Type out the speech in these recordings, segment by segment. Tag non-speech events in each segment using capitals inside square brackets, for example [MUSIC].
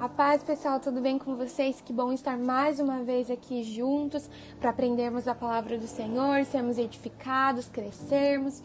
A paz, pessoal, tudo bem com vocês? Que bom estar mais uma vez aqui juntos para aprendermos a palavra do Senhor, sermos edificados, crescermos.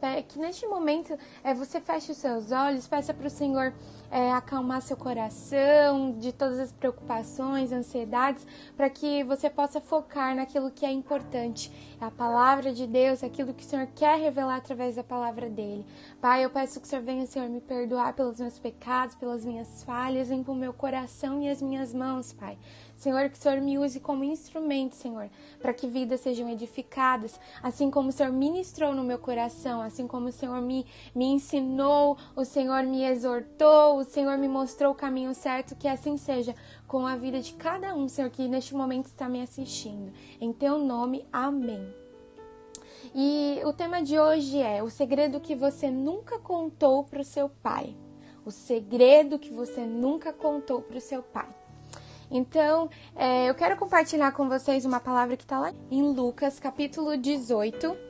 É, que neste momento é, você feche os seus olhos, peça para o Senhor é, acalmar seu coração de todas as preocupações, ansiedades, para que você possa focar naquilo que é importante, é a palavra de Deus, aquilo que o Senhor quer revelar através da palavra dele. Pai, eu peço que o Senhor venha, Senhor, me perdoar pelos meus pecados, pelas minhas falhas, limpa o meu coração e as minhas mãos, Pai. Senhor, que o Senhor me use como instrumento, Senhor, para que vidas sejam edificadas, assim como o Senhor ministrou no meu coração, assim como o Senhor me, me ensinou, o Senhor me exortou, o Senhor me mostrou o caminho certo, que assim seja com a vida de cada um, Senhor, que neste momento está me assistindo. Em teu nome, amém. E o tema de hoje é o segredo que você nunca contou para o seu pai. O segredo que você nunca contou para o seu pai. Então, é, eu quero compartilhar com vocês uma palavra que está lá em Lucas, capítulo 18,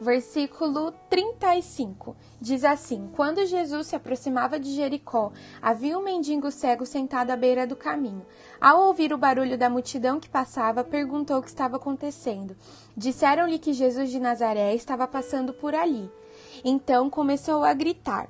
versículo 35. Diz assim: Quando Jesus se aproximava de Jericó, havia um mendigo cego sentado à beira do caminho. Ao ouvir o barulho da multidão que passava, perguntou o que estava acontecendo. Disseram-lhe que Jesus de Nazaré estava passando por ali. Então começou a gritar.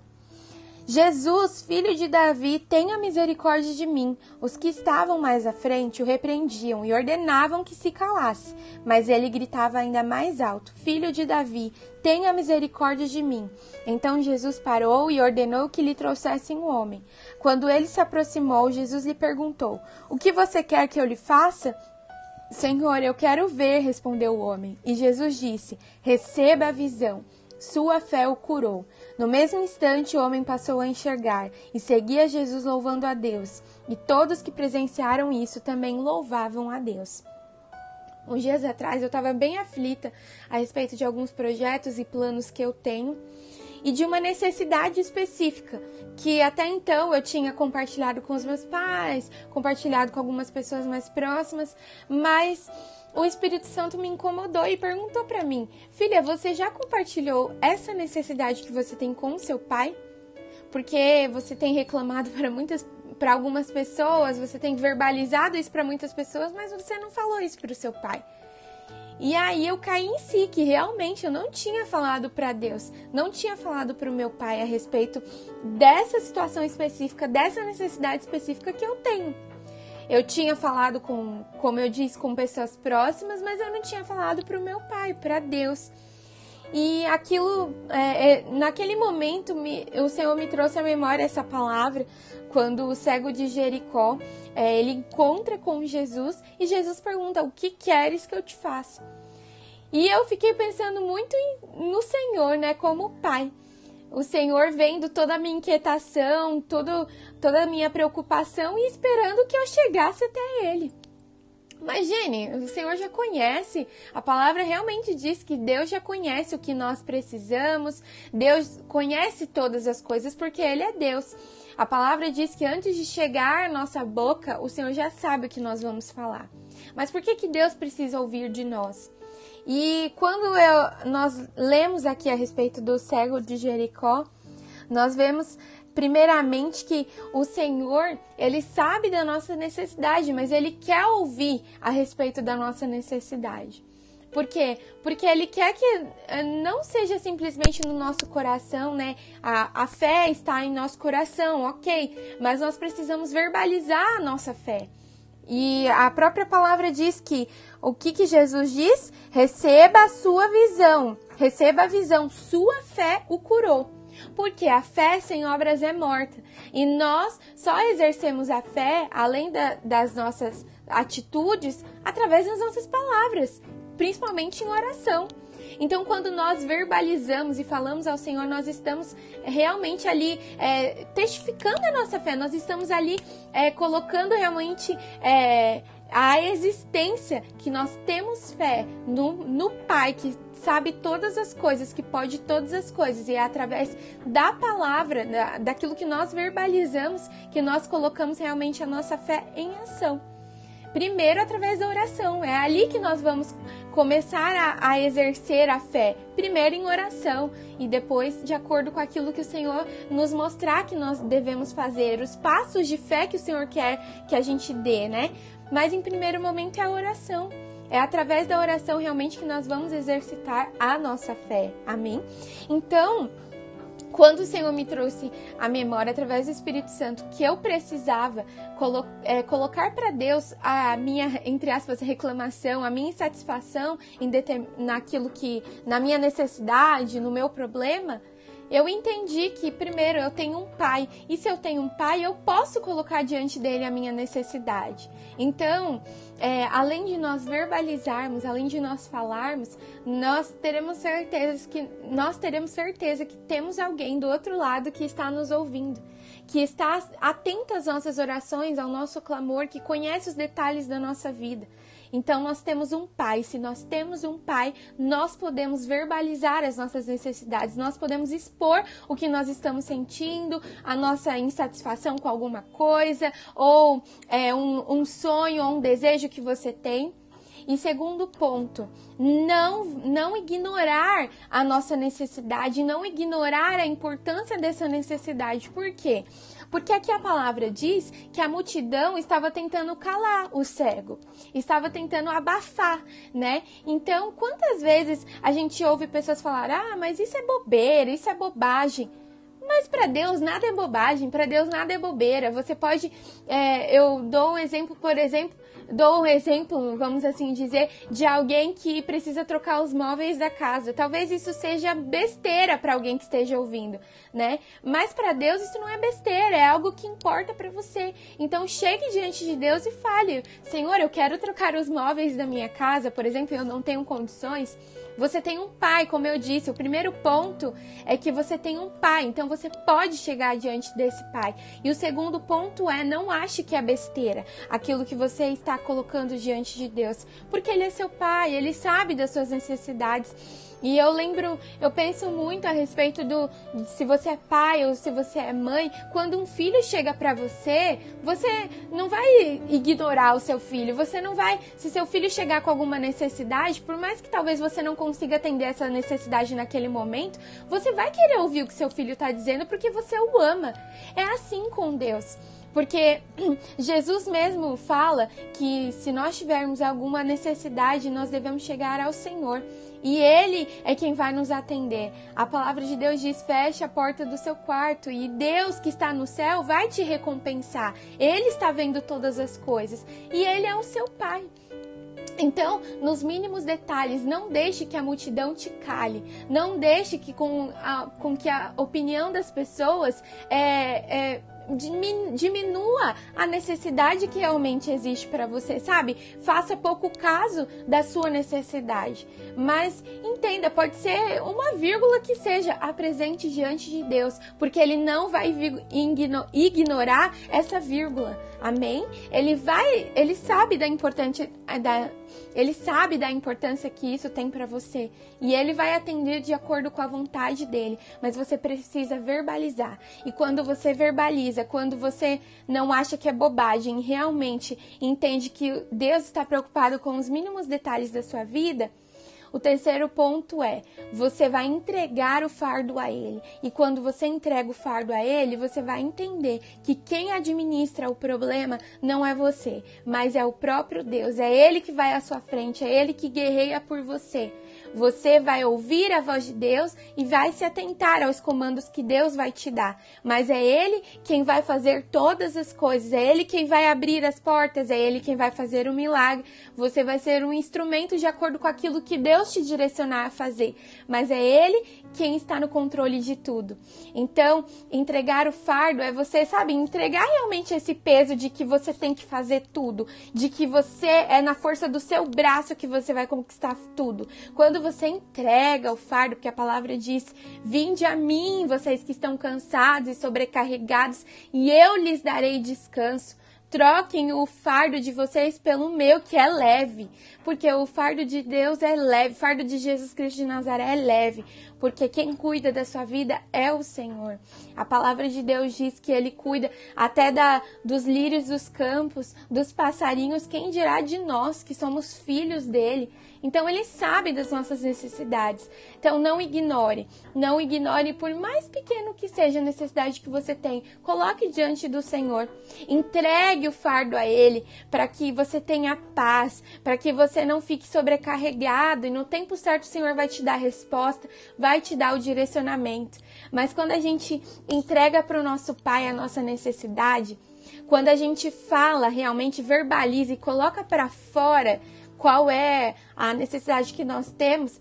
Jesus, filho de Davi, tenha misericórdia de mim. Os que estavam mais à frente o repreendiam e ordenavam que se calasse, mas ele gritava ainda mais alto: Filho de Davi, tenha misericórdia de mim. Então Jesus parou e ordenou que lhe trouxessem um homem. Quando ele se aproximou, Jesus lhe perguntou: O que você quer que eu lhe faça? Senhor, eu quero ver, respondeu o homem. E Jesus disse: Receba a visão. Sua fé o curou. No mesmo instante, o homem passou a enxergar e seguia Jesus louvando a Deus. E todos que presenciaram isso também louvavam a Deus. Uns dias atrás eu estava bem aflita a respeito de alguns projetos e planos que eu tenho e de uma necessidade específica que até então eu tinha compartilhado com os meus pais, compartilhado com algumas pessoas mais próximas, mas o Espírito Santo me incomodou e perguntou para mim: Filha, você já compartilhou essa necessidade que você tem com seu pai? Porque você tem reclamado [LAUGHS] para muitas para algumas pessoas, você tem verbalizado isso para muitas pessoas, mas você não falou isso para o seu pai. E aí eu caí em si que realmente eu não tinha falado para Deus, não tinha falado para o meu pai a respeito dessa situação específica, dessa necessidade específica que eu tenho. Eu tinha falado com, como eu disse, com pessoas próximas, mas eu não tinha falado para o meu pai, para Deus. E aquilo, é, é, naquele momento, me, o Senhor me trouxe à memória essa palavra, quando o cego de Jericó, é, ele encontra com Jesus e Jesus pergunta, o que queres que eu te faça? E eu fiquei pensando muito em, no Senhor, né, como pai o Senhor vendo toda a minha inquietação, todo, toda a minha preocupação e esperando que eu chegasse até Ele. Jenny, o Senhor já conhece, a palavra realmente diz que Deus já conhece o que nós precisamos, Deus conhece todas as coisas porque Ele é Deus. A palavra diz que antes de chegar à nossa boca, o Senhor já sabe o que nós vamos falar. Mas por que, que Deus precisa ouvir de nós? E quando eu, nós lemos aqui a respeito do cego de Jericó, nós vemos primeiramente que o Senhor, ele sabe da nossa necessidade, mas ele quer ouvir a respeito da nossa necessidade. Por quê? Porque ele quer que eh, não seja simplesmente no nosso coração, né? A, a fé está em nosso coração, ok, mas nós precisamos verbalizar a nossa fé. E a própria palavra diz que o que, que Jesus diz? Receba a sua visão, receba a visão, sua fé o curou. Porque a fé sem obras é morta. E nós só exercemos a fé, além da, das nossas atitudes, através das nossas palavras, principalmente em oração. Então, quando nós verbalizamos e falamos ao Senhor, nós estamos realmente ali é, testificando a nossa fé, nós estamos ali é, colocando realmente é, a existência que nós temos fé no, no Pai que sabe todas as coisas, que pode todas as coisas, e é através da palavra, da, daquilo que nós verbalizamos, que nós colocamos realmente a nossa fé em ação. Primeiro através da oração. É ali que nós vamos começar a, a, exercer a fé. Primeiro em oração e depois de acordo com aquilo que o Senhor nos mostrar que nós devemos fazer, os passos de fé que o Senhor quer que a gente dê, né? Mas em primeiro momento é a oração. É através da oração realmente que nós vamos exercitar a nossa fé. Amém? Então, quando o Senhor me trouxe a memória através do Espírito Santo que eu precisava colo é, colocar para Deus a minha, entre aspas, reclamação, a minha insatisfação em naquilo que, na minha necessidade, no meu problema, eu entendi que, primeiro, eu tenho um pai, e se eu tenho um pai, eu posso colocar diante dele a minha necessidade. Então, é, além de nós verbalizarmos, além de nós falarmos, nós teremos certeza que nós teremos certeza que temos alguém do outro lado que está nos ouvindo, que está atento às nossas orações, ao nosso clamor, que conhece os detalhes da nossa vida. Então nós temos um pai. Se nós temos um pai, nós podemos verbalizar as nossas necessidades, nós podemos expor o que nós estamos sentindo, a nossa insatisfação com alguma coisa, ou é, um, um sonho ou um desejo que você tem. E segundo ponto, não, não ignorar a nossa necessidade, não ignorar a importância dessa necessidade. Por quê? Porque aqui a palavra diz que a multidão estava tentando calar o cego, estava tentando abafar, né? Então, quantas vezes a gente ouve pessoas falar: ah, mas isso é bobeira, isso é bobagem. Mas para Deus nada é bobagem, para Deus nada é bobeira. Você pode. É, eu dou um exemplo, por exemplo, dou um exemplo, vamos assim dizer, de alguém que precisa trocar os móveis da casa. Talvez isso seja besteira para alguém que esteja ouvindo, né? Mas para Deus isso não é besteira, é algo que importa para você. Então chegue diante de Deus e fale: Senhor, eu quero trocar os móveis da minha casa, por exemplo, eu não tenho condições. Você tem um pai, como eu disse. O primeiro ponto é que você tem um pai, então você pode chegar diante desse pai. E o segundo ponto é não ache que é besteira aquilo que você está colocando diante de Deus, porque ele é seu pai, ele sabe das suas necessidades. E eu lembro, eu penso muito a respeito do se você é pai ou se você é mãe, quando um filho chega para você, você não vai ignorar o seu filho, você não vai, se seu filho chegar com alguma necessidade, por mais que talvez você não consiga atender essa necessidade naquele momento, você vai querer ouvir o que seu filho está dizendo porque você o ama. É assim com Deus. Porque [CLEARS THROAT] Jesus mesmo fala que se nós tivermos alguma necessidade, nós devemos chegar ao Senhor. E Ele é quem vai nos atender. A palavra de Deus diz: feche a porta do seu quarto e Deus que está no céu vai te recompensar. Ele está vendo todas as coisas e Ele é o seu Pai. Então, nos mínimos detalhes, não deixe que a multidão te cale, não deixe que com, a, com que a opinião das pessoas é, é diminua a necessidade que realmente existe para você, sabe? Faça pouco caso da sua necessidade, mas entenda, pode ser uma vírgula que seja apresente diante de Deus, porque ele não vai ignorar essa vírgula. Amém? Ele vai, ele sabe da importância da ele sabe da importância que isso tem para você e ele vai atender de acordo com a vontade dele, mas você precisa verbalizar. E quando você verbaliza, quando você não acha que é bobagem, realmente entende que Deus está preocupado com os mínimos detalhes da sua vida, o terceiro ponto é: você vai entregar o fardo a ele. E quando você entrega o fardo a ele, você vai entender que quem administra o problema não é você, mas é o próprio Deus. É ele que vai à sua frente, é ele que guerreia por você. Você vai ouvir a voz de Deus e vai se atentar aos comandos que Deus vai te dar. Mas é Ele quem vai fazer todas as coisas, é Ele quem vai abrir as portas, é Ele quem vai fazer o milagre. Você vai ser um instrumento de acordo com aquilo que Deus te direcionar a fazer. Mas é Ele quem está no controle de tudo. Então, entregar o fardo é você, sabe, entregar realmente esse peso de que você tem que fazer tudo, de que você é na força do seu braço que você vai conquistar tudo. Quando você entrega o fardo, porque a palavra diz: Vinde a mim, vocês que estão cansados e sobrecarregados, e eu lhes darei descanso. Troquem o fardo de vocês pelo meu, que é leve. Porque o fardo de Deus é leve, o fardo de Jesus Cristo de Nazaré é leve. porque quem cuida da sua vida é o Senhor. A palavra de Deus diz que ele cuida até da, dos lírios dos campos, dos passarinhos, quem dirá de nós que somos filhos dele. Então ele sabe das nossas necessidades. Então não ignore, não ignore por mais pequeno que seja a necessidade que você tem. Coloque diante do Senhor. Entregue o fardo a ele para que você tenha paz, para que você não fique sobrecarregado e no tempo certo o Senhor vai te dar a resposta, vai te dar o direcionamento. Mas quando a gente entrega para o nosso Pai a nossa necessidade, quando a gente fala, realmente verbaliza e coloca para fora, qual é a necessidade que nós temos,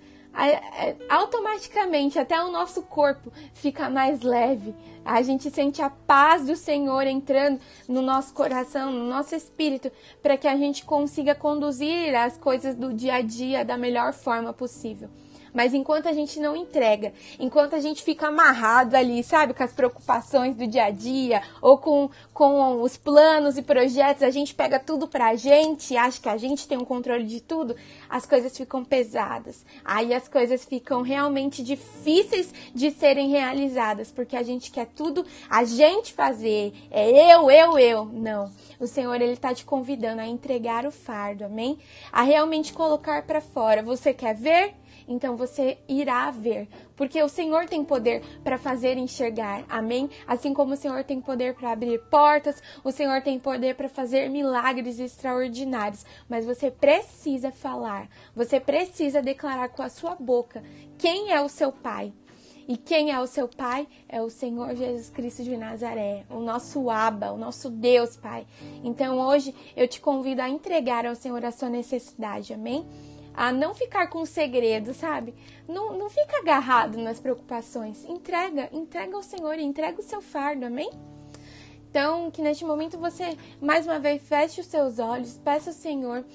automaticamente até o nosso corpo fica mais leve. A gente sente a paz do Senhor entrando no nosso coração, no nosso espírito, para que a gente consiga conduzir as coisas do dia a dia da melhor forma possível. Mas enquanto a gente não entrega, enquanto a gente fica amarrado ali, sabe, com as preocupações do dia a dia, ou com, com os planos e projetos, a gente pega tudo pra gente, acha que a gente tem um controle de tudo, as coisas ficam pesadas. Aí as coisas ficam realmente difíceis de serem realizadas, porque a gente quer tudo a gente fazer. É eu, eu, eu. Não. O Senhor, Ele está te convidando a entregar o fardo, amém? A realmente colocar para fora. Você quer ver? Então você irá ver, porque o Senhor tem poder para fazer enxergar, amém? Assim como o Senhor tem poder para abrir portas, o Senhor tem poder para fazer milagres extraordinários, mas você precisa falar, você precisa declarar com a sua boca quem é o seu Pai. E quem é o seu Pai? É o Senhor Jesus Cristo de Nazaré, o nosso Abba, o nosso Deus, Pai. Então hoje eu te convido a entregar ao Senhor a sua necessidade, amém? A não ficar com segredo, sabe? Não, não fica agarrado nas preocupações. Entrega, entrega ao Senhor, entrega o seu fardo, amém? Então, que neste momento você, mais uma vez, feche os seus olhos, peça ao Senhor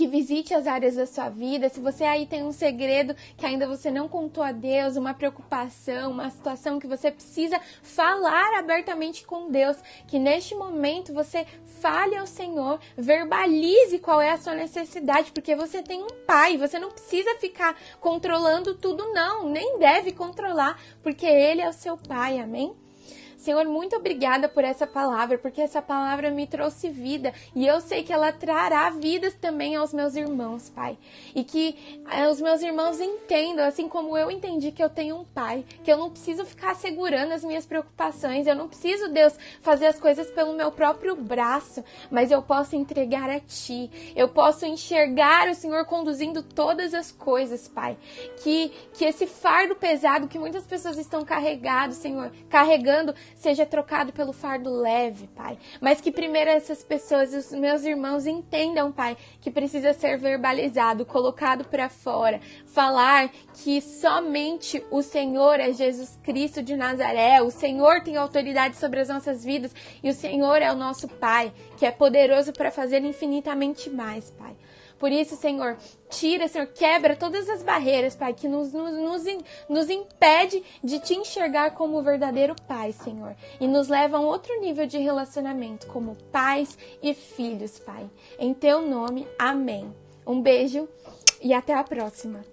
que visite as áreas da sua vida. Se você aí tem um segredo que ainda você não contou a Deus, uma preocupação, uma situação que você precisa falar abertamente com Deus, que neste momento você fale ao Senhor, verbalize qual é a sua necessidade, porque você tem um pai, você não precisa ficar controlando tudo não, nem deve controlar, porque ele é o seu pai. Amém? Senhor, muito obrigada por essa palavra, porque essa palavra me trouxe vida e eu sei que ela trará vidas também aos meus irmãos, Pai. E que eh, os meus irmãos entendam, assim como eu entendi que eu tenho um Pai, que eu não preciso ficar segurando as minhas preocupações, eu não preciso, Deus, fazer as coisas pelo meu próprio braço, mas eu posso entregar a Ti, eu posso enxergar o Senhor conduzindo todas as coisas, Pai. Que, que esse fardo pesado que muitas pessoas estão carregados, Senhor, carregando, seja trocado pelo fardo leve, Pai. Mas que primeiro essas pessoas, os meus irmãos, entendam, Pai, que precisa ser verbalizado, colocado para fora. Falar que somente o Senhor é Jesus Cristo de Nazaré, o Senhor tem autoridade sobre as nossas vidas e o Senhor é o nosso Pai, que é poderoso para fazer infinitamente mais, Pai. Por isso, Senhor, tira, Senhor, quebra todas as barreiras, Pai, que nos, nos, nos, nos impede de te enxergar como o verdadeiro Pai, Senhor. E nos leva a um outro nível de relacionamento, como pais e filhos, Pai. Em teu nome, amém. Um beijo e até a próxima.